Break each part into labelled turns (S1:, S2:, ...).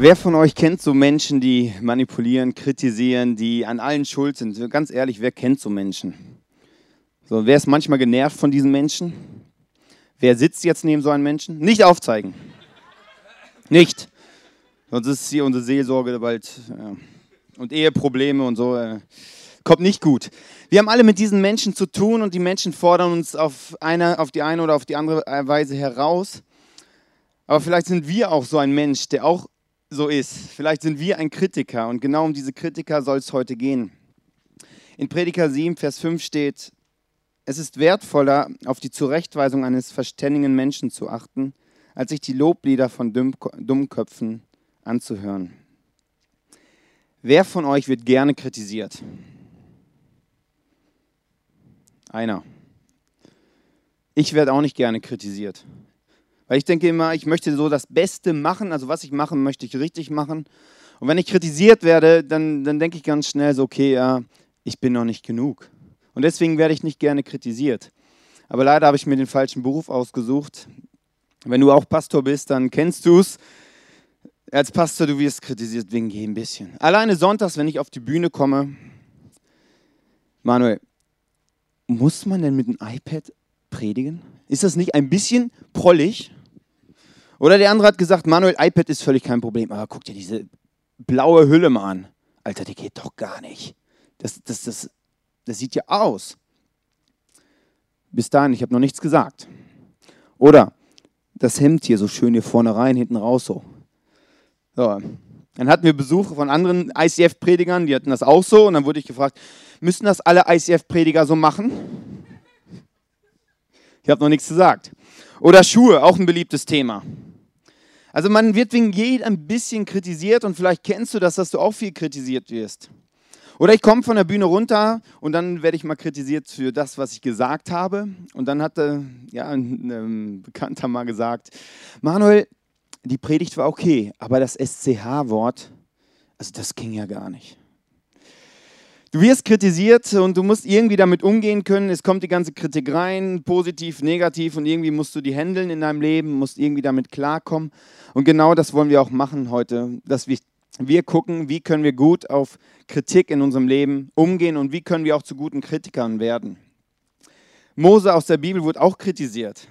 S1: Wer von euch kennt so Menschen, die manipulieren, kritisieren, die an allen schuld sind? Ganz ehrlich, wer kennt so Menschen? So, wer ist manchmal genervt von diesen Menschen? Wer sitzt jetzt neben so einem Menschen? Nicht aufzeigen. Nicht. Sonst ist hier unsere Seelsorge bald. Ja. Und Eheprobleme und so. Äh, kommt nicht gut. Wir haben alle mit diesen Menschen zu tun und die Menschen fordern uns auf, eine, auf die eine oder auf die andere Weise heraus. Aber vielleicht sind wir auch so ein Mensch, der auch so ist. Vielleicht sind wir ein Kritiker und genau um diese Kritiker soll es heute gehen. In Prediger 7, Vers 5 steht, es ist wertvoller, auf die Zurechtweisung eines verständigen Menschen zu achten, als sich die Loblieder von Dummköpfen anzuhören. Wer von euch wird gerne kritisiert? Einer. Ich werde auch nicht gerne kritisiert. Weil ich denke immer, ich möchte so das Beste machen, also was ich mache, möchte ich richtig machen. Und wenn ich kritisiert werde, dann, dann denke ich ganz schnell so, okay, ja, ich bin noch nicht genug. Und deswegen werde ich nicht gerne kritisiert. Aber leider habe ich mir den falschen Beruf ausgesucht. Wenn du auch Pastor bist, dann kennst du es. Als Pastor, du wirst kritisiert wegen jedem bisschen. Alleine sonntags, wenn ich auf die Bühne komme, Manuel, muss man denn mit dem iPad predigen? Ist das nicht ein bisschen prollig? Oder der andere hat gesagt, Manuel, iPad ist völlig kein Problem. Aber guck dir diese blaue Hülle mal an. Alter, die geht doch gar nicht. Das, das, das, das sieht ja aus. Bis dahin, ich habe noch nichts gesagt. Oder das Hemd hier so schön hier vorne rein, hinten raus so. so. Dann hatten wir Besuch von anderen ICF-Predigern, die hatten das auch so. Und dann wurde ich gefragt, müssen das alle ICF-Prediger so machen? Ich habe noch nichts gesagt. Oder Schuhe, auch ein beliebtes Thema. Also man wird wegen jedem ein bisschen kritisiert und vielleicht kennst du das, dass du auch viel kritisiert wirst. Oder ich komme von der Bühne runter und dann werde ich mal kritisiert für das, was ich gesagt habe. Und dann hatte ja, ein, ein Bekannter mal gesagt, Manuel, die Predigt war okay, aber das SCH-Wort, also das ging ja gar nicht. Du wirst kritisiert und du musst irgendwie damit umgehen können. Es kommt die ganze Kritik rein, positiv, negativ und irgendwie musst du die handeln in deinem Leben, musst irgendwie damit klarkommen. Und genau das wollen wir auch machen heute, dass wir, wir gucken, wie können wir gut auf Kritik in unserem Leben umgehen und wie können wir auch zu guten Kritikern werden. Mose aus der Bibel wurde auch kritisiert.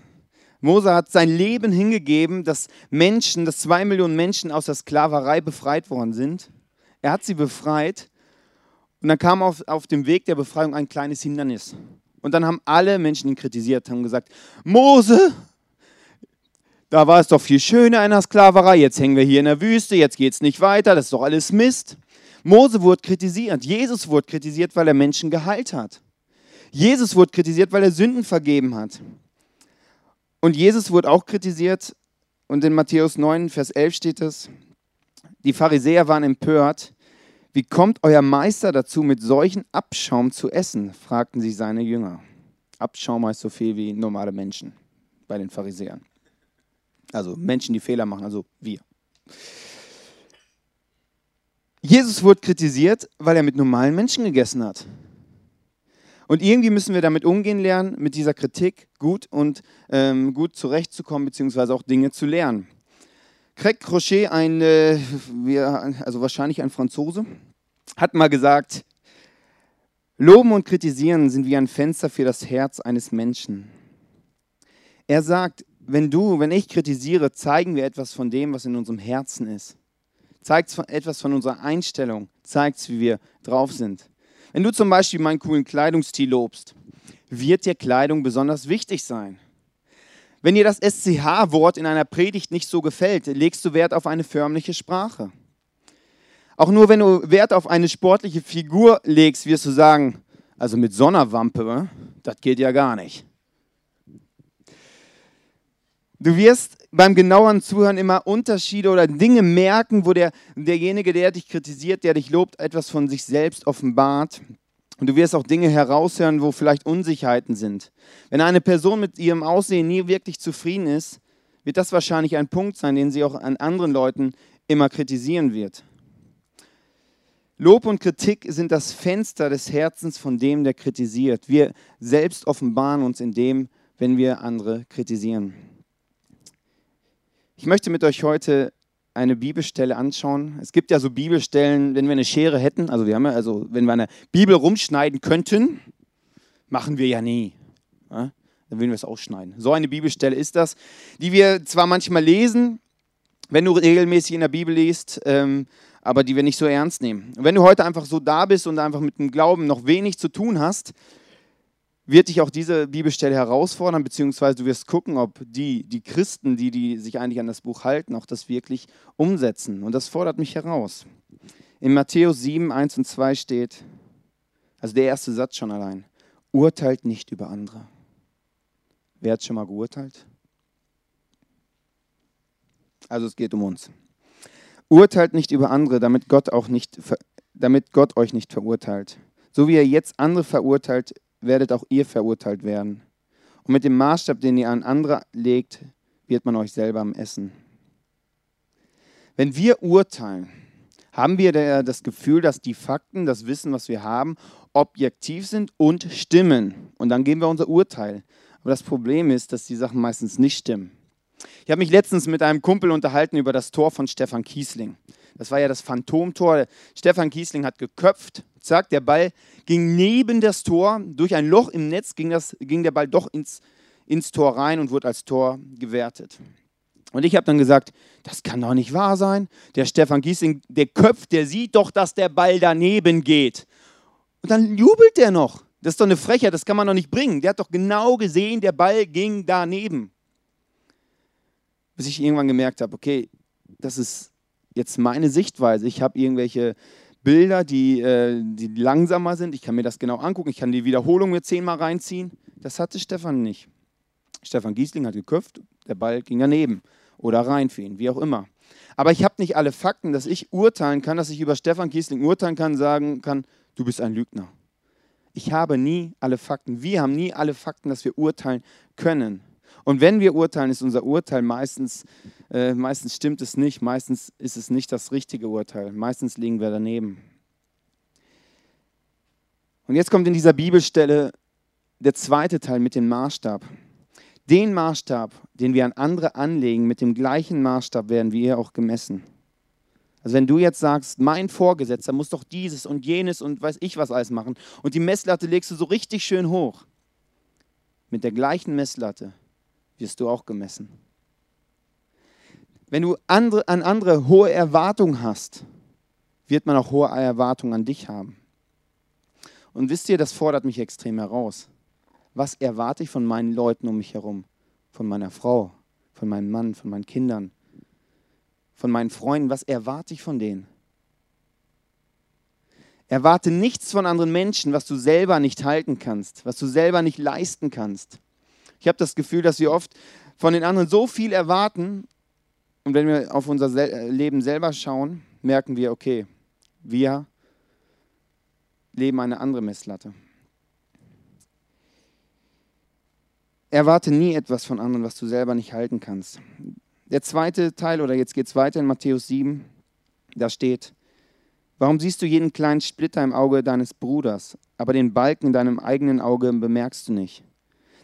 S1: Mose hat sein Leben hingegeben, dass Menschen, dass zwei Millionen Menschen aus der Sklaverei befreit worden sind. Er hat sie befreit und dann kam auf, auf dem Weg der Befreiung ein kleines Hindernis. Und dann haben alle Menschen ihn kritisiert, haben gesagt, Mose, da war es doch viel schöner in der Sklaverei, jetzt hängen wir hier in der Wüste, jetzt geht es nicht weiter, das ist doch alles Mist. Mose wurde kritisiert, Jesus wurde kritisiert, weil er Menschen geheilt hat. Jesus wurde kritisiert, weil er Sünden vergeben hat. Und Jesus wurde auch kritisiert, und in Matthäus 9, Vers 11 steht es, die Pharisäer waren empört, wie kommt euer Meister dazu, mit solchen Abschaum zu essen? fragten sie seine Jünger. Abschaum heißt so viel wie normale Menschen bei den Pharisäern. Also Menschen, die Fehler machen, also wir. Jesus wurde kritisiert, weil er mit normalen Menschen gegessen hat. Und irgendwie müssen wir damit umgehen lernen, mit dieser Kritik gut und ähm, gut zurechtzukommen, beziehungsweise auch Dinge zu lernen. Craig Crochet, ein, äh, also wahrscheinlich ein Franzose, hat mal gesagt, Loben und Kritisieren sind wie ein Fenster für das Herz eines Menschen. Er sagt, wenn du, wenn ich kritisiere, zeigen wir etwas von dem, was in unserem Herzen ist. Zeigt etwas von unserer Einstellung, zeigt, wie wir drauf sind. Wenn du zum Beispiel meinen coolen Kleidungsstil lobst, wird dir Kleidung besonders wichtig sein. Wenn dir das SCH-Wort in einer Predigt nicht so gefällt, legst du Wert auf eine förmliche Sprache. Auch nur wenn du Wert auf eine sportliche Figur legst, wirst du sagen, also mit Sonnerwampe, das geht ja gar nicht. Du wirst beim genaueren Zuhören immer Unterschiede oder Dinge merken, wo der, derjenige, der dich kritisiert, der dich lobt, etwas von sich selbst offenbart. Und du wirst auch Dinge heraushören, wo vielleicht Unsicherheiten sind. Wenn eine Person mit ihrem Aussehen nie wirklich zufrieden ist, wird das wahrscheinlich ein Punkt sein, den sie auch an anderen Leuten immer kritisieren wird. Lob und Kritik sind das Fenster des Herzens von dem, der kritisiert. Wir selbst offenbaren uns in dem, wenn wir andere kritisieren. Ich möchte mit euch heute eine Bibelstelle anschauen. Es gibt ja so Bibelstellen, wenn wir eine Schere hätten, also wir haben ja, also wenn wir eine Bibel rumschneiden könnten, machen wir ja nie. Ja? Dann würden wir es ausschneiden. So eine Bibelstelle ist das, die wir zwar manchmal lesen, wenn du regelmäßig in der Bibel liest, ähm, aber die wir nicht so ernst nehmen. Und wenn du heute einfach so da bist und einfach mit dem Glauben noch wenig zu tun hast, wird dich auch diese Bibelstelle herausfordern, beziehungsweise du wirst gucken, ob die, die Christen, die, die sich eigentlich an das Buch halten, auch das wirklich umsetzen. Und das fordert mich heraus. In Matthäus 7, 1 und 2 steht, also der erste Satz schon allein, urteilt nicht über andere. Wer hat schon mal geurteilt? Also es geht um uns. Urteilt nicht über andere, damit Gott, auch nicht, damit Gott euch nicht verurteilt. So wie er jetzt andere verurteilt, werdet auch ihr verurteilt werden. Und mit dem Maßstab, den ihr an andere legt, wird man euch selber am Essen. Wenn wir urteilen, haben wir das Gefühl, dass die Fakten, das Wissen, was wir haben, objektiv sind und stimmen. Und dann geben wir unser Urteil. Aber das Problem ist, dass die Sachen meistens nicht stimmen. Ich habe mich letztens mit einem Kumpel unterhalten über das Tor von Stefan Kiesling. Das war ja das Phantomtor. Stefan Kiesling hat geköpft, zack, der Ball ging neben das Tor. Durch ein Loch im Netz ging, das, ging der Ball doch ins, ins Tor rein und wurde als Tor gewertet. Und ich habe dann gesagt, das kann doch nicht wahr sein. Der Stefan Giesing, der köpft, der sieht doch, dass der Ball daneben geht. Und dann jubelt der noch. Das ist doch eine Frechheit, das kann man doch nicht bringen. Der hat doch genau gesehen, der Ball ging daneben. Bis ich irgendwann gemerkt habe, okay, das ist jetzt meine Sichtweise. Ich habe irgendwelche Bilder, die, äh, die langsamer sind. Ich kann mir das genau angucken. Ich kann die Wiederholung mir zehnmal reinziehen. Das hatte Stefan nicht. Stefan Giesling hat geköpft, der Ball ging daneben oder rein für ihn, wie auch immer. Aber ich habe nicht alle Fakten, dass ich urteilen kann, dass ich über Stefan Giesling urteilen kann, sagen kann, du bist ein Lügner. Ich habe nie alle Fakten. Wir haben nie alle Fakten, dass wir urteilen können. Und wenn wir urteilen, ist unser Urteil meistens, äh, meistens stimmt es nicht, meistens ist es nicht das richtige Urteil, meistens liegen wir daneben. Und jetzt kommt in dieser Bibelstelle der zweite Teil mit dem Maßstab. Den Maßstab, den wir an andere anlegen, mit dem gleichen Maßstab werden wir auch gemessen. Also wenn du jetzt sagst, mein Vorgesetzter muss doch dieses und jenes und weiß ich was alles machen und die Messlatte legst du so richtig schön hoch, mit der gleichen Messlatte wirst du auch gemessen. Wenn du andere, an andere hohe Erwartungen hast, wird man auch hohe Erwartungen an dich haben. Und wisst ihr, das fordert mich extrem heraus. Was erwarte ich von meinen Leuten um mich herum? Von meiner Frau, von meinem Mann, von meinen Kindern, von meinen Freunden? Was erwarte ich von denen? Erwarte nichts von anderen Menschen, was du selber nicht halten kannst, was du selber nicht leisten kannst. Ich habe das Gefühl, dass wir oft von den anderen so viel erwarten und wenn wir auf unser Leben selber schauen, merken wir, okay, wir leben eine andere Messlatte. Erwarte nie etwas von anderen, was du selber nicht halten kannst. Der zweite Teil, oder jetzt geht es weiter in Matthäus 7, da steht, warum siehst du jeden kleinen Splitter im Auge deines Bruders, aber den Balken in deinem eigenen Auge bemerkst du nicht?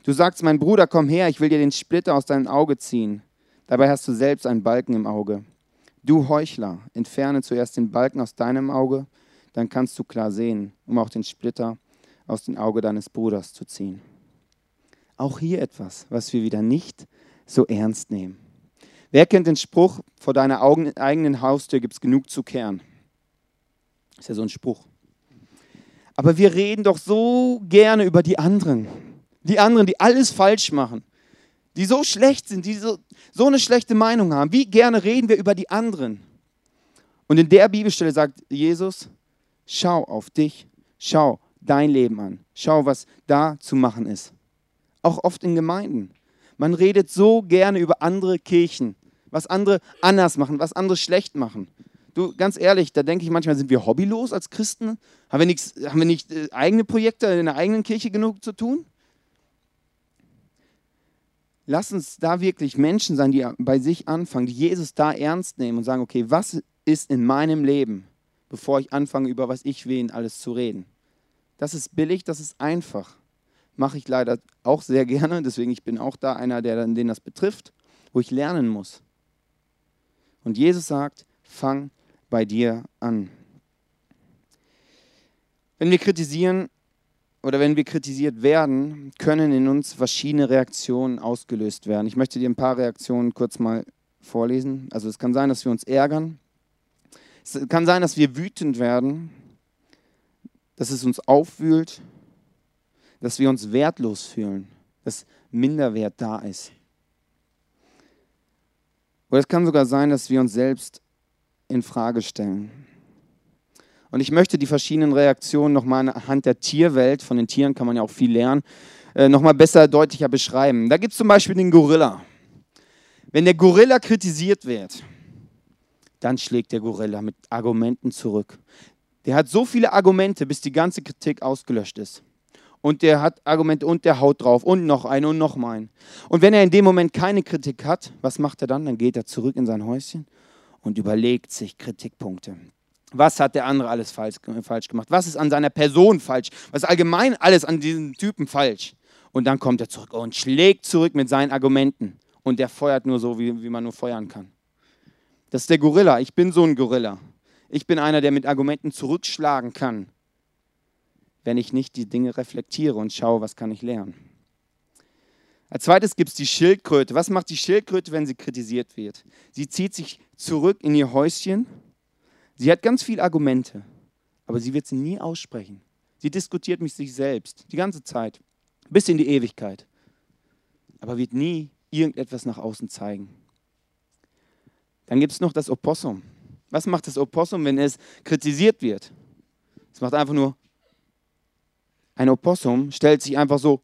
S1: Du sagst, mein Bruder, komm her, ich will dir den Splitter aus deinem Auge ziehen. Dabei hast du selbst einen Balken im Auge. Du Heuchler, entferne zuerst den Balken aus deinem Auge, dann kannst du klar sehen, um auch den Splitter aus dem Auge deines Bruders zu ziehen. Auch hier etwas, was wir wieder nicht so ernst nehmen. Wer kennt den Spruch, vor deiner eigenen Haustür gibt es genug zu kehren? ist ja so ein Spruch. Aber wir reden doch so gerne über die anderen die anderen, die alles falsch machen, die so schlecht sind, die so, so eine schlechte Meinung haben. Wie gerne reden wir über die anderen. Und in der Bibelstelle sagt Jesus, schau auf dich, schau dein Leben an, schau, was da zu machen ist. Auch oft in Gemeinden. Man redet so gerne über andere Kirchen, was andere anders machen, was andere schlecht machen. Du, ganz ehrlich, da denke ich manchmal, sind wir hobbylos als Christen? Haben wir, nichts, haben wir nicht äh, eigene Projekte in der eigenen Kirche genug zu tun? Lass uns da wirklich Menschen sein, die bei sich anfangen, die Jesus da ernst nehmen und sagen, okay, was ist in meinem Leben, bevor ich anfange, über was ich will, alles zu reden. Das ist billig, das ist einfach. Mache ich leider auch sehr gerne, deswegen ich bin auch da einer, der den das betrifft, wo ich lernen muss. Und Jesus sagt, fang bei dir an. Wenn wir kritisieren oder wenn wir kritisiert werden, können in uns verschiedene Reaktionen ausgelöst werden. Ich möchte dir ein paar Reaktionen kurz mal vorlesen. Also es kann sein, dass wir uns ärgern. Es kann sein, dass wir wütend werden, dass es uns aufwühlt, dass wir uns wertlos fühlen, dass Minderwert da ist. Oder es kann sogar sein, dass wir uns selbst in Frage stellen. Und ich möchte die verschiedenen Reaktionen nochmal anhand der Tierwelt, von den Tieren kann man ja auch viel lernen, äh, nochmal besser, deutlicher beschreiben. Da gibt es zum Beispiel den Gorilla. Wenn der Gorilla kritisiert wird, dann schlägt der Gorilla mit Argumenten zurück. Der hat so viele Argumente, bis die ganze Kritik ausgelöscht ist. Und der hat Argumente und der haut drauf und noch ein und noch mal ein. Und wenn er in dem Moment keine Kritik hat, was macht er dann? Dann geht er zurück in sein Häuschen und überlegt sich Kritikpunkte. Was hat der andere alles falsch, falsch gemacht? Was ist an seiner Person falsch? Was ist allgemein alles an diesem Typen falsch? Und dann kommt er zurück und schlägt zurück mit seinen Argumenten. Und der feuert nur so, wie, wie man nur feuern kann. Das ist der Gorilla. Ich bin so ein Gorilla. Ich bin einer, der mit Argumenten zurückschlagen kann, wenn ich nicht die Dinge reflektiere und schaue, was kann ich lernen. Als zweites gibt es die Schildkröte. Was macht die Schildkröte, wenn sie kritisiert wird? Sie zieht sich zurück in ihr Häuschen Sie hat ganz viele Argumente, aber sie wird sie nie aussprechen. Sie diskutiert mit sich selbst die ganze Zeit, bis in die Ewigkeit, aber wird nie irgendetwas nach außen zeigen. Dann gibt es noch das Opossum. Was macht das Opossum, wenn es kritisiert wird? Es macht einfach nur, ein Opossum stellt sich einfach so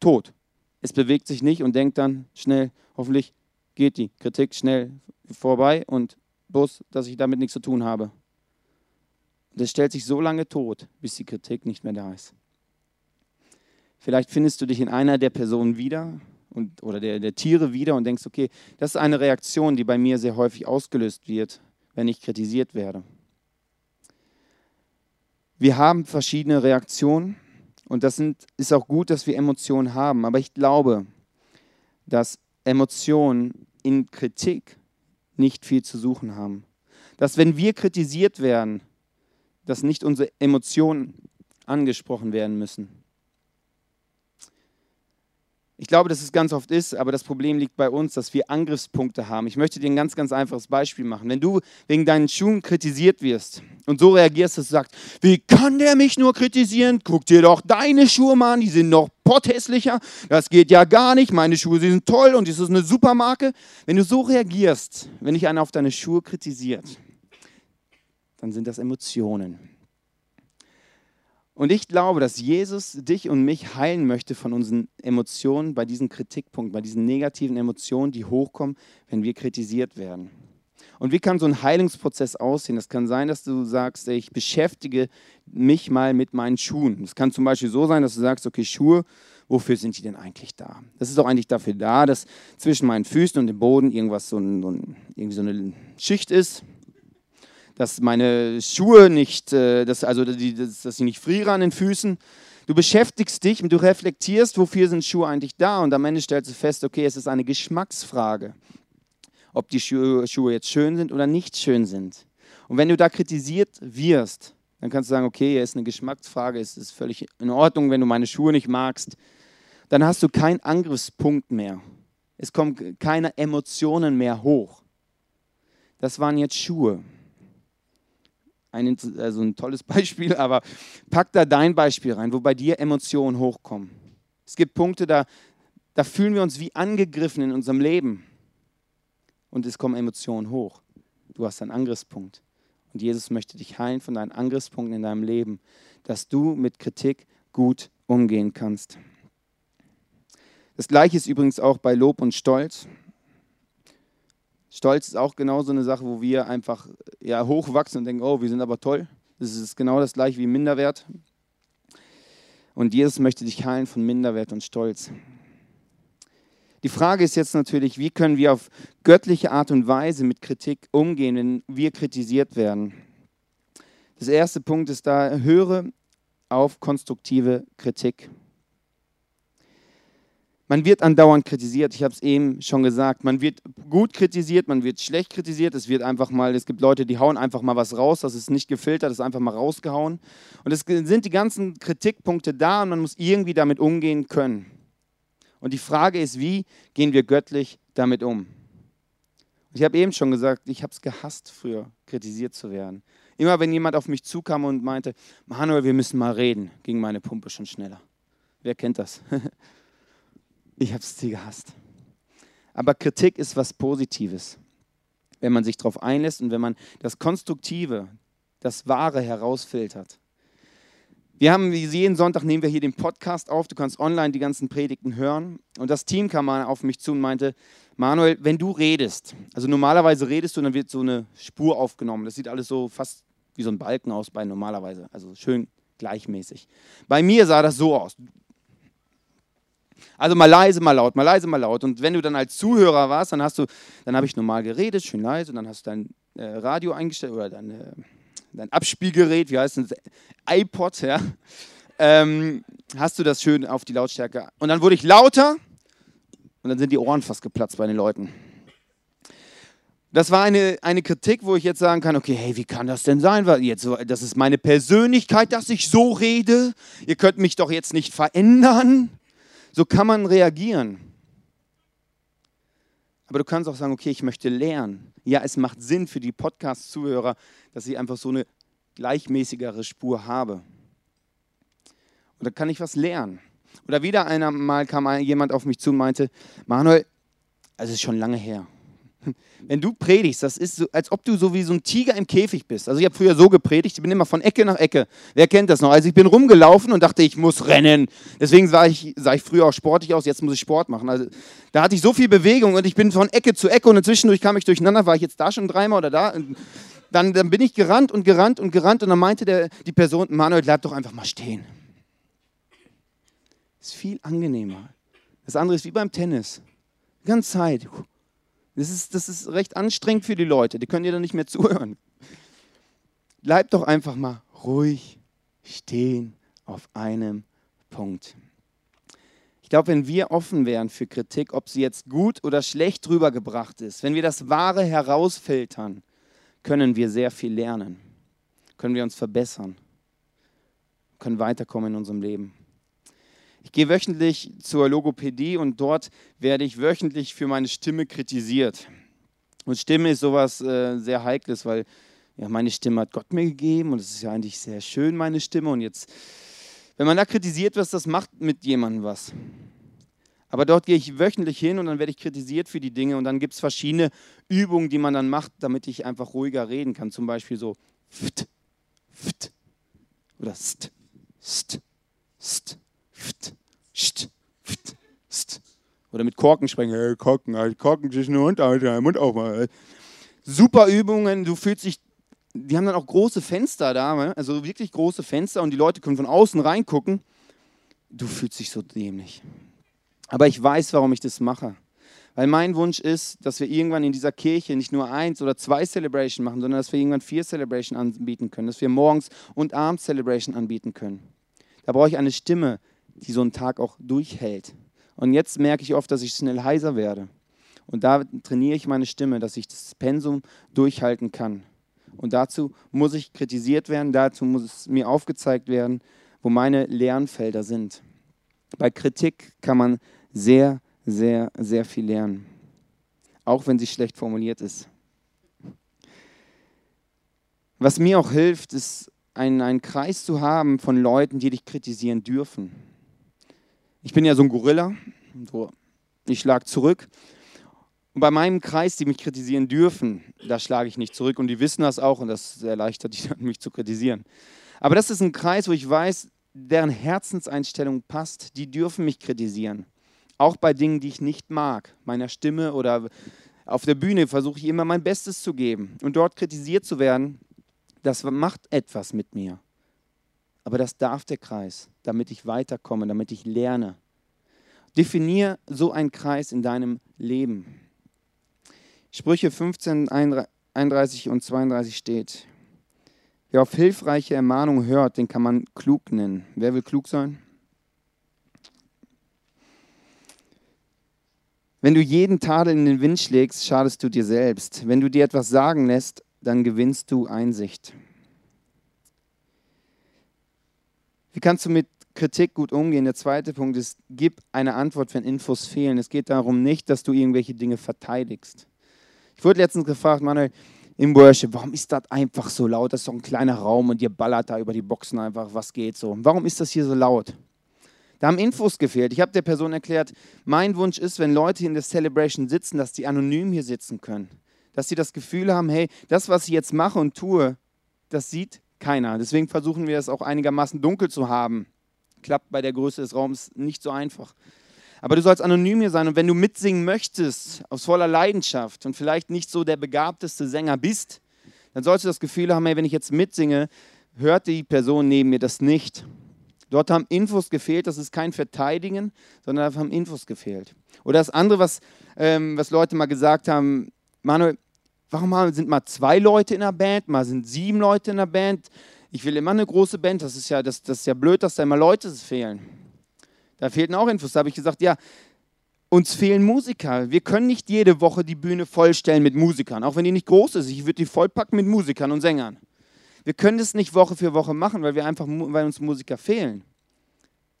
S1: tot. Es bewegt sich nicht und denkt dann schnell, hoffentlich geht die Kritik schnell vorbei und bloß, dass ich damit nichts zu tun habe. Und es stellt sich so lange tot, bis die Kritik nicht mehr da ist. Vielleicht findest du dich in einer der Personen wieder und, oder der, der Tiere wieder und denkst, okay, das ist eine Reaktion, die bei mir sehr häufig ausgelöst wird, wenn ich kritisiert werde. Wir haben verschiedene Reaktionen und das sind, ist auch gut, dass wir Emotionen haben, aber ich glaube, dass Emotionen in Kritik nicht viel zu suchen haben. Dass wenn wir kritisiert werden, dass nicht unsere Emotionen angesprochen werden müssen. Ich glaube, dass es ganz oft ist, aber das Problem liegt bei uns, dass wir Angriffspunkte haben. Ich möchte dir ein ganz, ganz einfaches Beispiel machen. Wenn du wegen deinen Schuhen kritisiert wirst und so reagierst, dass du sagst, wie kann der mich nur kritisieren? Guck dir doch deine Schuhe mal an, die sind noch potthässlicher. Das geht ja gar nicht. Meine Schuhe sind toll und das ist eine Supermarke. Wenn du so reagierst, wenn dich einer auf deine Schuhe kritisiert, dann sind das Emotionen. Und ich glaube, dass Jesus dich und mich heilen möchte von unseren Emotionen bei diesen Kritikpunkten, bei diesen negativen Emotionen, die hochkommen, wenn wir kritisiert werden. Und wie kann so ein Heilungsprozess aussehen? Das kann sein, dass du sagst, ich beschäftige mich mal mit meinen Schuhen. Es kann zum Beispiel so sein, dass du sagst, okay, Schuhe, wofür sind die denn eigentlich da? Das ist doch eigentlich dafür da, dass zwischen meinen Füßen und dem Boden irgendwas so, ein, so ein, irgendwie so eine Schicht ist, dass meine Schuhe nicht, äh, dass, also dass, sie nicht frieren an den Füßen. Du beschäftigst dich und du reflektierst, wofür sind Schuhe eigentlich da und am Ende stellst du fest, okay, es ist eine Geschmacksfrage, ob die Schuhe jetzt schön sind oder nicht schön sind. Und wenn du da kritisiert wirst, dann kannst du sagen, okay, es ist eine Geschmacksfrage, es ist völlig in Ordnung, wenn du meine Schuhe nicht magst. Dann hast du keinen Angriffspunkt mehr. Es kommen keine Emotionen mehr hoch. Das waren jetzt Schuhe ein, also ein tolles Beispiel, aber pack da dein Beispiel rein, wo bei dir Emotionen hochkommen. Es gibt Punkte, da, da fühlen wir uns wie angegriffen in unserem Leben und es kommen Emotionen hoch. Du hast einen Angriffspunkt. Und Jesus möchte dich heilen von deinen Angriffspunkten in deinem Leben, dass du mit Kritik gut umgehen kannst. Das gleiche ist übrigens auch bei Lob und Stolz. Stolz ist auch genau so eine Sache, wo wir einfach ja, hochwachsen und denken, oh, wir sind aber toll. Das ist genau das gleiche wie Minderwert. Und Jesus möchte dich heilen von Minderwert und Stolz. Die Frage ist jetzt natürlich, wie können wir auf göttliche Art und Weise mit Kritik umgehen, wenn wir kritisiert werden? Das erste Punkt ist da, höre auf konstruktive Kritik. Man wird andauernd kritisiert, ich habe es eben schon gesagt. Man wird gut kritisiert, man wird schlecht kritisiert. Es wird einfach mal, es gibt Leute, die hauen einfach mal was raus, das ist nicht gefiltert, das ist einfach mal rausgehauen. Und es sind die ganzen Kritikpunkte da und man muss irgendwie damit umgehen können. Und die Frage ist, wie gehen wir göttlich damit um? Ich habe eben schon gesagt, ich habe es gehasst, früher kritisiert zu werden. Immer wenn jemand auf mich zukam und meinte, Manuel, wir müssen mal reden, ging meine Pumpe schon schneller. Wer kennt das? Ich habe sie gehasst. Aber Kritik ist was Positives, wenn man sich darauf einlässt und wenn man das Konstruktive, das Wahre herausfiltert. Wir haben, wie jeden Sonntag nehmen wir hier den Podcast auf. Du kannst online die ganzen Predigten hören. Und das Team kam mal auf mich zu und meinte, Manuel, wenn du redest, also normalerweise redest du und dann wird so eine Spur aufgenommen. Das sieht alles so fast wie so ein Balken aus bei normalerweise, also schön gleichmäßig. Bei mir sah das so aus. Also mal leise, mal laut, mal leise, mal laut. Und wenn du dann als Zuhörer warst, dann hast du, dann habe ich normal geredet, schön leise, und dann hast du dein äh, Radio eingestellt oder dein, äh, dein Abspielgerät, wie heißt das, iPod, ja. Ähm, hast du das schön auf die Lautstärke. Und dann wurde ich lauter und dann sind die Ohren fast geplatzt bei den Leuten. Das war eine, eine Kritik, wo ich jetzt sagen kann, okay, hey, wie kann das denn sein? Jetzt, das ist meine Persönlichkeit, dass ich so rede. Ihr könnt mich doch jetzt nicht verändern. So kann man reagieren. Aber du kannst auch sagen, okay, ich möchte lernen. Ja, es macht Sinn für die Podcast-Zuhörer, dass ich einfach so eine gleichmäßigere Spur habe. Da kann ich was lernen. Oder wieder einmal kam jemand auf mich zu und meinte, Manuel, es ist schon lange her. Wenn du predigst, das ist so, als ob du so wie so ein Tiger im Käfig bist. Also ich habe früher so gepredigt, ich bin immer von Ecke nach Ecke. Wer kennt das noch? Also ich bin rumgelaufen und dachte, ich muss rennen. Deswegen sah ich, sah ich früher auch sportlich aus, jetzt muss ich Sport machen. Also da hatte ich so viel Bewegung und ich bin von Ecke zu Ecke und zwischendurch kam ich durcheinander, war ich jetzt da schon dreimal oder da? Dann, dann bin ich gerannt und gerannt und gerannt und dann meinte der, die Person, Manuel, bleib doch einfach mal stehen. Ist viel angenehmer. Das andere ist wie beim Tennis. Die ganze Zeit. Das ist, das ist recht anstrengend für die Leute, die können dir dann nicht mehr zuhören. Bleib doch einfach mal ruhig stehen auf einem Punkt. Ich glaube, wenn wir offen wären für Kritik, ob sie jetzt gut oder schlecht rübergebracht ist, wenn wir das Wahre herausfiltern, können wir sehr viel lernen, können wir uns verbessern, können weiterkommen in unserem Leben. Ich gehe wöchentlich zur Logopädie und dort werde ich wöchentlich für meine Stimme kritisiert. Und Stimme ist sowas äh, sehr Heikles, weil ja, meine Stimme hat Gott mir gegeben und es ist ja eigentlich sehr schön, meine Stimme. Und jetzt, wenn man da kritisiert wird, das macht mit jemandem was. Aber dort gehe ich wöchentlich hin und dann werde ich kritisiert für die Dinge und dann gibt es verschiedene Übungen, die man dann macht, damit ich einfach ruhiger reden kann. Zum Beispiel so ft, ft oder st, st, st. Oder mit Korken sprechen. Hey, Korken, Korken zwischen den Mund, Mund aufmachen. Super Übungen, du fühlst dich. Die haben dann auch große Fenster da, ne? also wirklich große Fenster und die Leute können von außen reingucken. Du fühlst dich so dämlich. Aber ich weiß, warum ich das mache. Weil mein Wunsch ist, dass wir irgendwann in dieser Kirche nicht nur eins oder zwei Celebration machen, sondern dass wir irgendwann vier Celebration anbieten können, dass wir morgens und abends Celebration anbieten können. Da brauche ich eine Stimme, die so einen Tag auch durchhält. Und jetzt merke ich oft, dass ich schnell heiser werde. Und da trainiere ich meine Stimme, dass ich das Pensum durchhalten kann. Und dazu muss ich kritisiert werden, dazu muss es mir aufgezeigt werden, wo meine Lernfelder sind. Bei Kritik kann man sehr, sehr, sehr viel lernen, auch wenn sie schlecht formuliert ist. Was mir auch hilft, ist einen, einen Kreis zu haben von Leuten, die dich kritisieren dürfen. Ich bin ja so ein Gorilla, so, ich schlage zurück. Und bei meinem Kreis, die mich kritisieren dürfen, da schlage ich nicht zurück. Und die wissen das auch und das erleichtert die dann, mich zu kritisieren. Aber das ist ein Kreis, wo ich weiß, deren Herzenseinstellung passt, die dürfen mich kritisieren. Auch bei Dingen, die ich nicht mag, meiner Stimme oder auf der Bühne versuche ich immer mein Bestes zu geben. Und dort kritisiert zu werden, das macht etwas mit mir. Aber das darf der Kreis, damit ich weiterkomme, damit ich lerne. Definier so einen Kreis in deinem Leben. Sprüche 15, 31 und 32 steht, wer auf hilfreiche Ermahnung hört, den kann man klug nennen. Wer will klug sein? Wenn du jeden Tadel in den Wind schlägst, schadest du dir selbst. Wenn du dir etwas sagen lässt, dann gewinnst du Einsicht. Wie kannst du mit Kritik gut umgehen? Der zweite Punkt ist, gib eine Antwort, wenn Infos fehlen. Es geht darum nicht, dass du irgendwelche Dinge verteidigst. Ich wurde letztens gefragt, Manuel, im Worship, warum ist das einfach so laut? Das ist doch ein kleiner Raum und ihr ballert da über die Boxen einfach, was geht so? Warum ist das hier so laut? Da haben Infos gefehlt. Ich habe der Person erklärt, mein Wunsch ist, wenn Leute in der Celebration sitzen, dass die anonym hier sitzen können. Dass sie das Gefühl haben, hey, das, was ich jetzt mache und tue, das sieht keiner. Deswegen versuchen wir es auch einigermaßen dunkel zu haben. Klappt bei der Größe des Raums nicht so einfach. Aber du sollst anonym hier sein und wenn du mitsingen möchtest, aus voller Leidenschaft und vielleicht nicht so der begabteste Sänger bist, dann sollst du das Gefühl haben, hey, wenn ich jetzt mitsinge, hört die Person neben mir das nicht. Dort haben Infos gefehlt, das ist kein Verteidigen, sondern da haben Infos gefehlt. Oder das andere, was, ähm, was Leute mal gesagt haben, Manuel, warum sind mal zwei Leute in der Band, mal sind sieben Leute in der Band? Ich will immer eine große Band, das ist ja, das, das ist ja blöd, dass da immer Leute fehlen. Da fehlten auch Infos. Da habe ich gesagt, ja, uns fehlen Musiker. Wir können nicht jede Woche die Bühne vollstellen mit Musikern, auch wenn die nicht groß ist. Ich würde die vollpacken mit Musikern und Sängern. Wir können das nicht Woche für Woche machen, weil wir einfach, weil uns Musiker fehlen.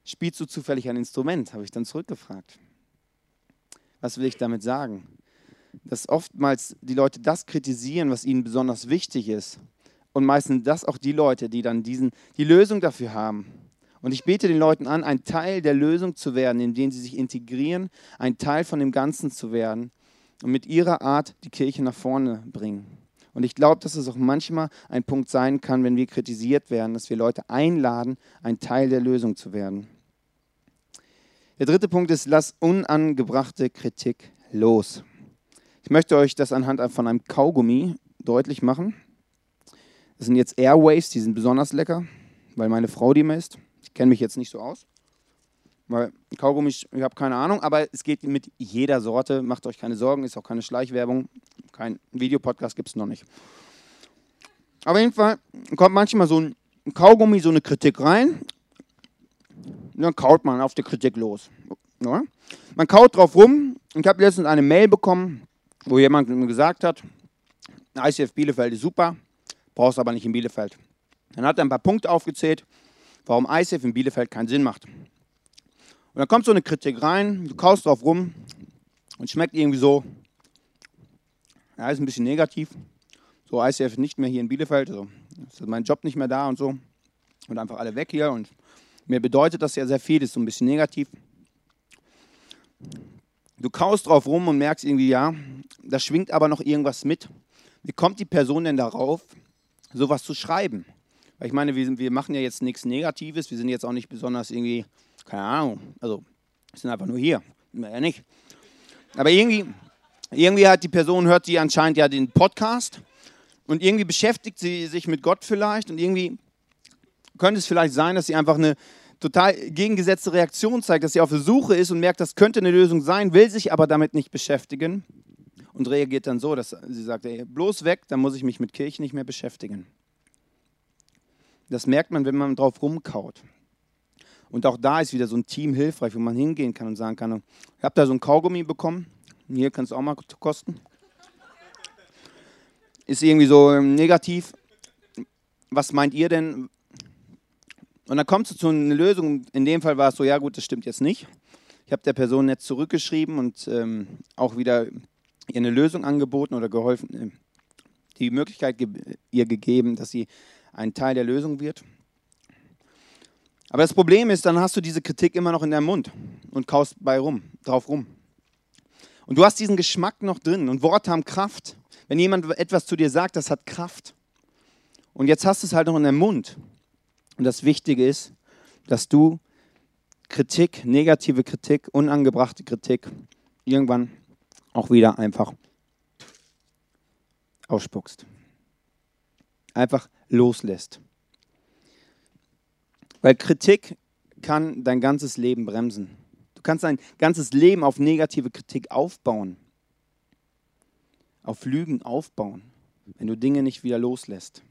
S1: Spielst du zufällig ein Instrument? Habe ich dann zurückgefragt. Was will ich damit sagen? Dass oftmals die Leute das kritisieren, was ihnen besonders wichtig ist. Und meistens das auch die Leute, die dann diesen, die Lösung dafür haben. Und ich bete den Leuten an, ein Teil der Lösung zu werden, indem sie sich integrieren, ein Teil von dem Ganzen zu werden und mit ihrer Art die Kirche nach vorne bringen. Und ich glaube, dass es auch manchmal ein Punkt sein kann, wenn wir kritisiert werden, dass wir Leute einladen, ein Teil der Lösung zu werden. Der dritte Punkt ist, lass unangebrachte Kritik los. Ich möchte euch das anhand von einem Kaugummi deutlich machen. Das sind jetzt Airwaves, die sind besonders lecker, weil meine Frau die mehr isst. Ich kenne mich jetzt nicht so aus, weil Kaugummi, ich habe keine Ahnung, aber es geht mit jeder Sorte. Macht euch keine Sorgen, ist auch keine Schleichwerbung. Kein Videopodcast gibt es noch nicht. Auf jeden Fall kommt manchmal so ein Kaugummi, so eine Kritik rein. Und dann kaut man auf die Kritik los. Ja? Man kaut drauf rum. Ich habe letztens eine Mail bekommen, wo jemand gesagt hat, ICF Bielefeld ist super, brauchst aber nicht in Bielefeld. Dann hat er ein paar Punkte aufgezählt warum ISAF in Bielefeld keinen Sinn macht. Und dann kommt so eine Kritik rein, du kaust drauf rum und schmeckt irgendwie so, ja, ist ein bisschen negativ. So, ICF nicht mehr hier in Bielefeld, also ist mein Job nicht mehr da und so. Und einfach alle weg hier und mir bedeutet das ja sehr viel, ist so ein bisschen negativ. Du kaust drauf rum und merkst irgendwie, ja, da schwingt aber noch irgendwas mit. Wie kommt die Person denn darauf, sowas zu schreiben? Weil ich meine, wir, wir machen ja jetzt nichts Negatives, wir sind jetzt auch nicht besonders irgendwie, keine Ahnung, also wir sind einfach nur hier, mehr nicht. Aber irgendwie, irgendwie hat die Person, hört sie anscheinend ja den Podcast und irgendwie beschäftigt sie sich mit Gott vielleicht und irgendwie könnte es vielleicht sein, dass sie einfach eine total gegengesetzte Reaktion zeigt, dass sie auf der Suche ist und merkt, das könnte eine Lösung sein, will sich aber damit nicht beschäftigen und reagiert dann so, dass sie sagt, ey, bloß weg, dann muss ich mich mit Kirche nicht mehr beschäftigen. Das merkt man, wenn man drauf rumkaut. Und auch da ist wieder so ein Team hilfreich, wo man hingehen kann und sagen kann, ich habe da so ein Kaugummi bekommen, hier kannst du auch mal kosten. Ist irgendwie so ähm, negativ. Was meint ihr denn? Und dann kommst du zu einer Lösung. In dem Fall war es so, ja gut, das stimmt jetzt nicht. Ich habe der Person nett zurückgeschrieben und ähm, auch wieder ihr eine Lösung angeboten oder geholfen, äh, die Möglichkeit ge ihr gegeben, dass sie ein Teil der Lösung wird. Aber das Problem ist, dann hast du diese Kritik immer noch in deinem Mund und kaust bei rum, drauf rum. Und du hast diesen Geschmack noch drin und Worte haben Kraft. Wenn jemand etwas zu dir sagt, das hat Kraft. Und jetzt hast du es halt noch in deinem Mund. Und das Wichtige ist, dass du Kritik, negative Kritik, unangebrachte Kritik irgendwann auch wieder einfach ausspuckst. Einfach loslässt. Weil Kritik kann dein ganzes Leben bremsen. Du kannst dein ganzes Leben auf negative Kritik aufbauen, auf Lügen aufbauen, wenn du Dinge nicht wieder loslässt.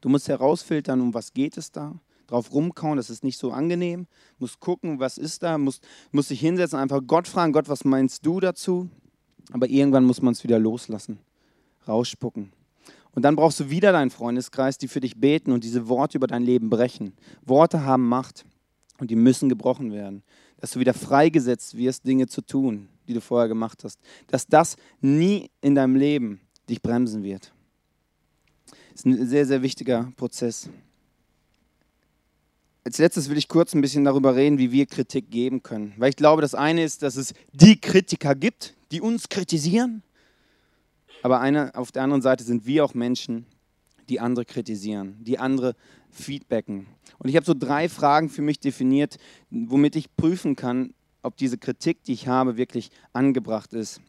S1: Du musst herausfiltern, um was geht es da. drauf rumkauen, das ist nicht so angenehm. Musst gucken, was ist da, musst, musst dich hinsetzen, einfach Gott fragen, Gott, was meinst du dazu? Aber irgendwann muss man es wieder loslassen, rausspucken. Und dann brauchst du wieder deinen Freundeskreis, die für dich beten und diese Worte über dein Leben brechen. Worte haben Macht und die müssen gebrochen werden. Dass du wieder freigesetzt wirst, Dinge zu tun, die du vorher gemacht hast. Dass das nie in deinem Leben dich bremsen wird. Ist ein sehr, sehr wichtiger Prozess. Als letztes will ich kurz ein bisschen darüber reden, wie wir Kritik geben können. Weil ich glaube, das eine ist, dass es die Kritiker gibt, die uns kritisieren. Aber eine, auf der anderen Seite sind wir auch Menschen, die andere kritisieren, die andere feedbacken. Und ich habe so drei Fragen für mich definiert, womit ich prüfen kann, ob diese Kritik, die ich habe, wirklich angebracht ist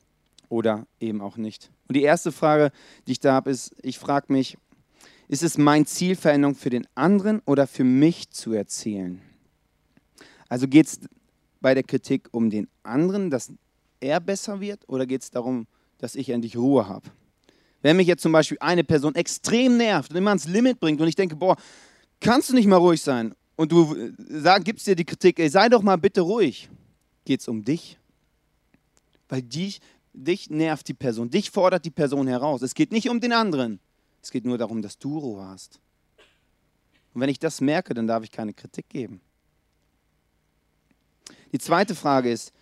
S1: oder eben auch nicht. Und die erste Frage, die ich da habe, ist, ich frage mich, ist es mein Ziel, Veränderung für den anderen oder für mich zu erzählen? Also geht es bei der Kritik um den anderen, dass er besser wird, oder geht es darum, dass ich endlich Ruhe habe? Wenn mich jetzt zum Beispiel eine Person extrem nervt und immer ans Limit bringt und ich denke, boah, kannst du nicht mal ruhig sein? Und du äh, sag, gibst dir die Kritik, ey, sei doch mal bitte ruhig. Geht es um dich? Weil dich, dich nervt die Person, dich fordert die Person heraus. Es geht nicht um den anderen. Es geht nur darum, dass du Ruhe hast. Und wenn ich das merke, dann darf ich keine Kritik geben. Die zweite Frage ist,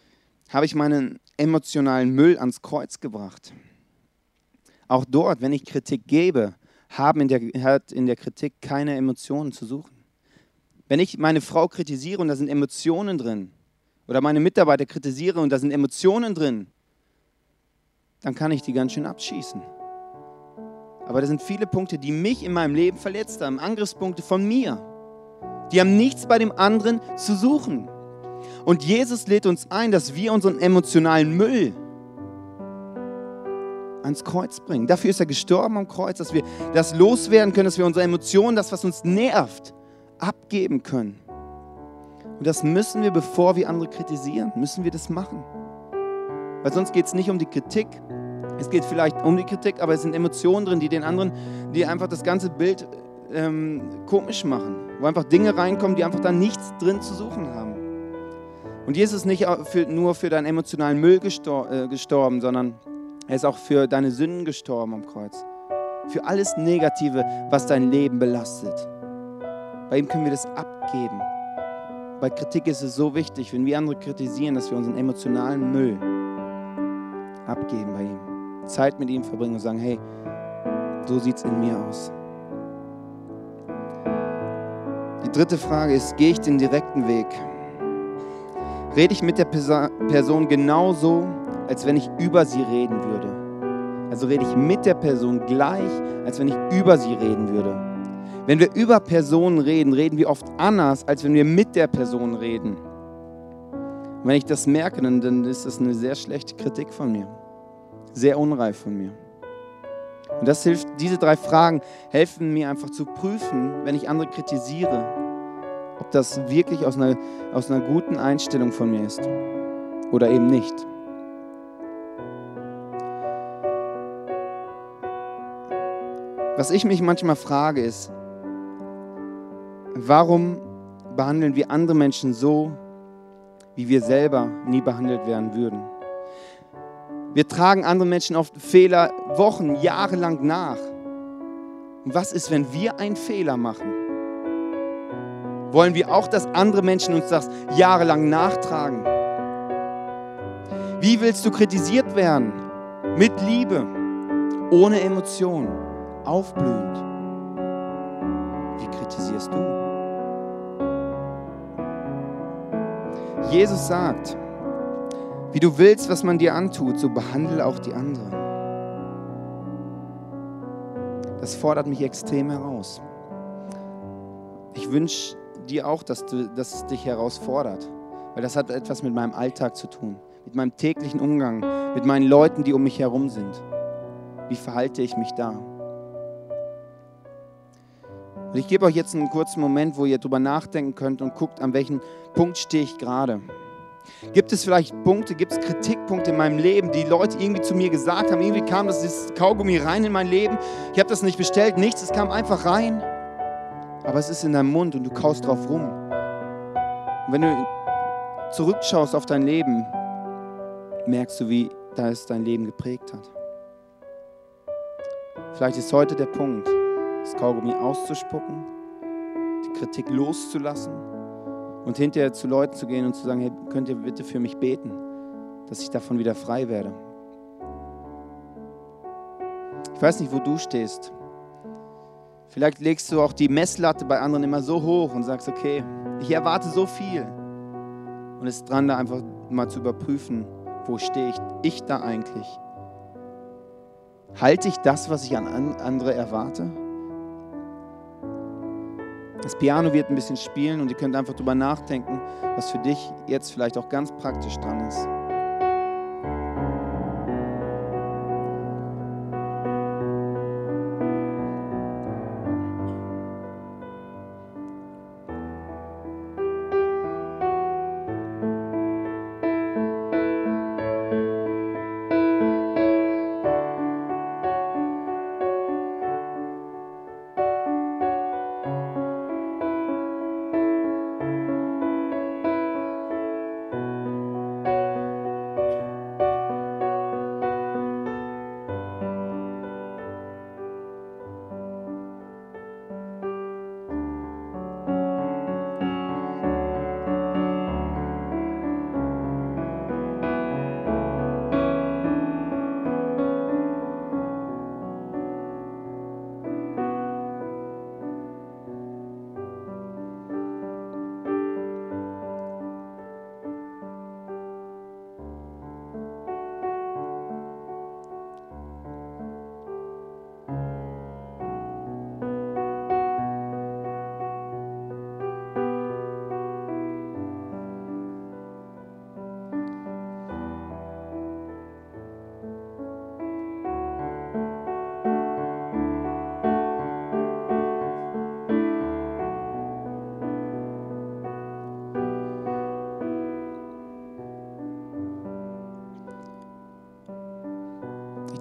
S1: habe ich meinen emotionalen Müll ans Kreuz gebracht? Auch dort, wenn ich Kritik gebe, haben in der, hat in der Kritik keine Emotionen zu suchen. Wenn ich meine Frau kritisiere und da sind Emotionen drin, oder meine Mitarbeiter kritisiere und da sind Emotionen drin, dann kann ich die ganz schön abschießen. Aber da sind viele Punkte, die mich in meinem Leben verletzt haben, Angriffspunkte von mir. Die haben nichts bei dem anderen zu suchen. Und Jesus lädt uns ein, dass wir unseren emotionalen Müll ans Kreuz bringen. Dafür ist er gestorben am Kreuz, dass wir das loswerden können, dass wir unsere Emotionen, das, was uns nervt, abgeben können. Und das müssen wir, bevor wir andere kritisieren, müssen wir das machen. Weil sonst geht es nicht um die Kritik. Es geht vielleicht um die Kritik, aber es sind Emotionen drin, die den anderen, die einfach das ganze Bild ähm, komisch machen. Wo einfach Dinge reinkommen, die einfach da nichts drin zu suchen haben. Und Jesus ist nicht für, nur für deinen emotionalen Müll gestor äh, gestorben, sondern er ist auch für deine Sünden gestorben am Kreuz. Für alles Negative, was dein Leben belastet. Bei ihm können wir das abgeben. Bei Kritik ist es so wichtig, wenn wir andere kritisieren, dass wir unseren emotionalen Müll abgeben bei ihm. Zeit mit ihm verbringen und sagen, hey, so sieht es in mir aus. Die dritte Frage ist, gehe ich den direkten Weg? Rede ich mit der Person genauso, als wenn ich über sie reden würde. Also rede ich mit der Person gleich, als wenn ich über sie reden würde. Wenn wir über Personen reden, reden wir oft anders, als wenn wir mit der Person reden. Und wenn ich das merke, dann, dann ist das eine sehr schlechte Kritik von mir. Sehr unreif von mir. Und das hilft, diese drei Fragen helfen mir einfach zu prüfen, wenn ich andere kritisiere, ob das wirklich aus einer, aus einer guten Einstellung von mir ist oder eben nicht. Was ich mich manchmal frage ist, warum behandeln wir andere Menschen so, wie wir selber nie behandelt werden würden? Wir tragen anderen Menschen oft Fehler Wochen, Jahre lang nach. Und was ist, wenn wir einen Fehler machen? Wollen wir auch, dass andere Menschen uns das jahrelang nachtragen? Wie willst du kritisiert werden? Mit Liebe, ohne Emotionen aufblühend. Wie kritisierst du? Jesus sagt, wie du willst, was man dir antut, so behandle auch die anderen. Das fordert mich extrem heraus. Ich wünsche dir auch, dass, du, dass es dich herausfordert, weil das hat etwas mit meinem Alltag zu tun, mit meinem täglichen Umgang, mit meinen Leuten, die um mich herum sind. Wie verhalte ich mich da? Und ich gebe euch jetzt einen kurzen Moment, wo ihr drüber nachdenken könnt und guckt, an welchem Punkt stehe ich gerade. Gibt es vielleicht Punkte, gibt es Kritikpunkte in meinem Leben, die Leute irgendwie zu mir gesagt haben? Irgendwie kam das Kaugummi rein in mein Leben. Ich habe das nicht bestellt, nichts, es kam einfach rein. aber es ist in deinem Mund und du kaust drauf rum. Und wenn du zurückschaust auf dein Leben, merkst du, wie das dein Leben geprägt hat. Vielleicht ist heute der Punkt, das Kaugummi auszuspucken, die Kritik loszulassen und hinterher zu Leuten zu gehen und zu sagen, hey, könnt ihr bitte für mich beten, dass ich davon wieder frei werde. Ich weiß nicht, wo du stehst. Vielleicht legst du auch die Messlatte bei anderen immer so hoch und sagst, okay, ich erwarte so viel. Und es ist dran, da einfach mal zu überprüfen, wo stehe ich, ich da eigentlich? Halte ich das, was ich an andere erwarte? Das Piano wird ein bisschen spielen und ihr könnt einfach darüber nachdenken, was für dich jetzt vielleicht auch ganz praktisch dran ist.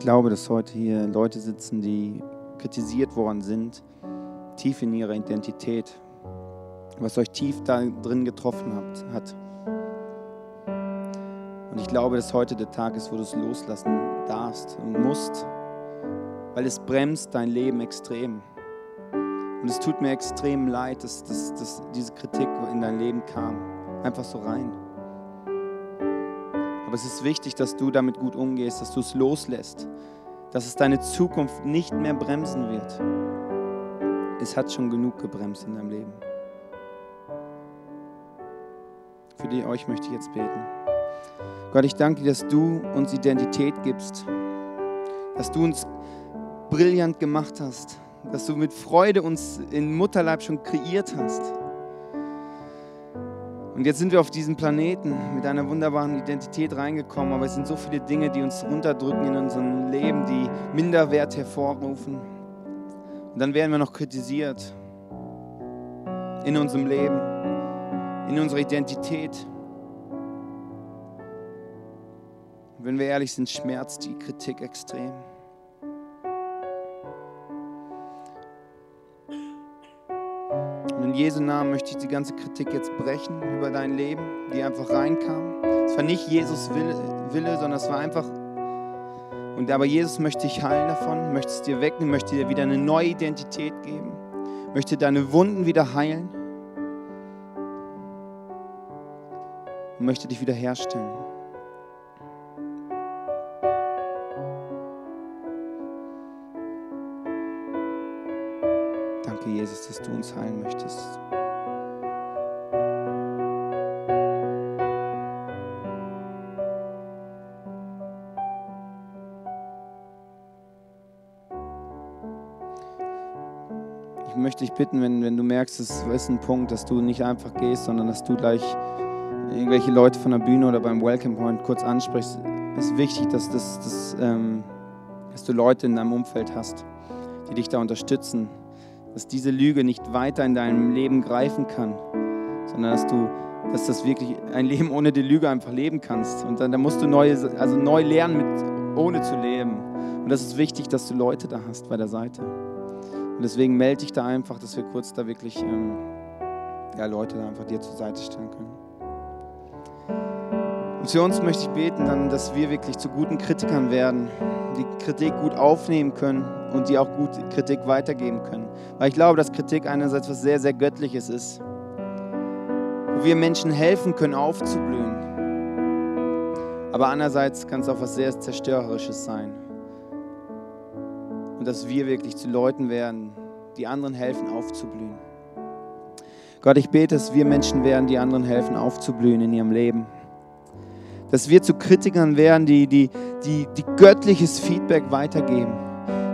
S1: Glaube, dass heute hier Leute sitzen, die kritisiert worden sind, tief in ihrer Identität, was euch tief da drin getroffen hat. Und ich glaube, dass heute der Tag ist, wo du es loslassen darfst und musst, weil es bremst dein Leben extrem. Und es tut mir extrem leid, dass, dass, dass diese Kritik in dein Leben kam. Einfach so rein. Aber es ist wichtig, dass du damit gut umgehst, dass du es loslässt, dass es deine Zukunft nicht mehr bremsen wird. Es hat schon genug gebremst in deinem Leben. Für die euch möchte ich jetzt beten. Gott, ich danke dir, dass du uns Identität gibst, dass du uns brillant gemacht hast, dass du mit Freude uns in Mutterleib schon kreiert hast. Und jetzt sind wir auf diesem Planeten mit einer wunderbaren Identität reingekommen, aber es sind so viele Dinge, die uns runterdrücken in unserem Leben, die Minderwert hervorrufen. Und dann werden wir noch kritisiert in unserem Leben, in unserer Identität. Wenn wir ehrlich sind, schmerzt die Kritik extrem. Jesu Namen möchte ich die ganze Kritik jetzt brechen über dein Leben, die einfach reinkam. Es war nicht Jesus Wille, Wille sondern es war einfach. Und aber Jesus möchte dich heilen davon, möchte es dir wegnehmen, möchte dir wieder eine neue Identität geben, möchte deine Wunden wieder heilen und möchte dich wieder herstellen. Uns heilen möchtest. Ich möchte dich bitten, wenn, wenn du merkst, es ist ein Punkt, dass du nicht einfach gehst, sondern dass du gleich irgendwelche Leute von der Bühne oder beim Welcome Point kurz ansprichst. Es ist wichtig, dass, dass, dass, ähm, dass du Leute in deinem Umfeld hast, die dich da unterstützen, dass diese Lüge nicht weiter in deinem Leben greifen kann, sondern dass du, dass das wirklich ein Leben ohne die Lüge einfach leben kannst. Und dann, dann musst du neu, also neu lernen, mit, ohne zu leben. Und das ist wichtig, dass du Leute da hast bei der Seite. Und deswegen melde dich da einfach, dass wir kurz da wirklich ähm, ja, Leute da einfach dir zur Seite stellen können. Für uns möchte ich beten, dann, dass wir wirklich zu guten Kritikern werden, die Kritik gut aufnehmen können und die auch gut Kritik weitergeben können. Weil ich glaube, dass Kritik einerseits was sehr, sehr Göttliches ist, wo wir Menschen helfen können, aufzublühen. Aber andererseits kann es auch was sehr Zerstörerisches sein. Und dass wir wirklich zu Leuten werden, die anderen helfen, aufzublühen. Gott, ich bete, dass wir Menschen werden, die anderen helfen, aufzublühen in ihrem Leben. Dass wir zu Kritikern werden, die, die, die, die göttliches Feedback weitergeben.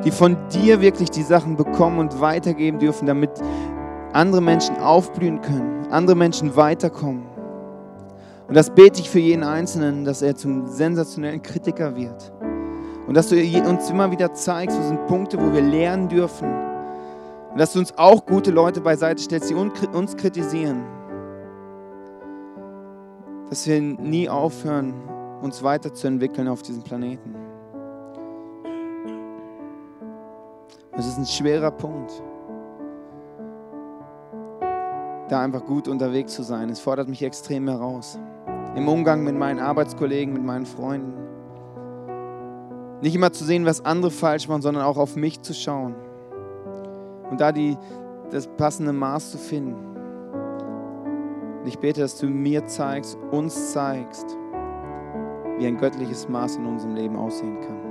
S1: Die von dir wirklich die Sachen bekommen und weitergeben dürfen, damit andere Menschen aufblühen können, andere Menschen weiterkommen. Und das bete ich für jeden Einzelnen, dass er zum sensationellen Kritiker wird. Und dass du uns immer wieder zeigst, wo sind Punkte, wo wir lernen dürfen. Und dass du uns auch gute Leute beiseite stellst, die uns kritisieren dass wir nie aufhören, uns weiterzuentwickeln auf diesem Planeten. Es ist ein schwerer Punkt, da einfach gut unterwegs zu sein. Es fordert mich extrem heraus. Im Umgang mit meinen Arbeitskollegen, mit meinen Freunden. Nicht immer zu sehen, was andere falsch machen, sondern auch auf mich zu schauen. Und da die, das passende Maß zu finden. Und ich bete, dass du mir zeigst, uns zeigst, wie ein göttliches Maß in unserem Leben aussehen kann.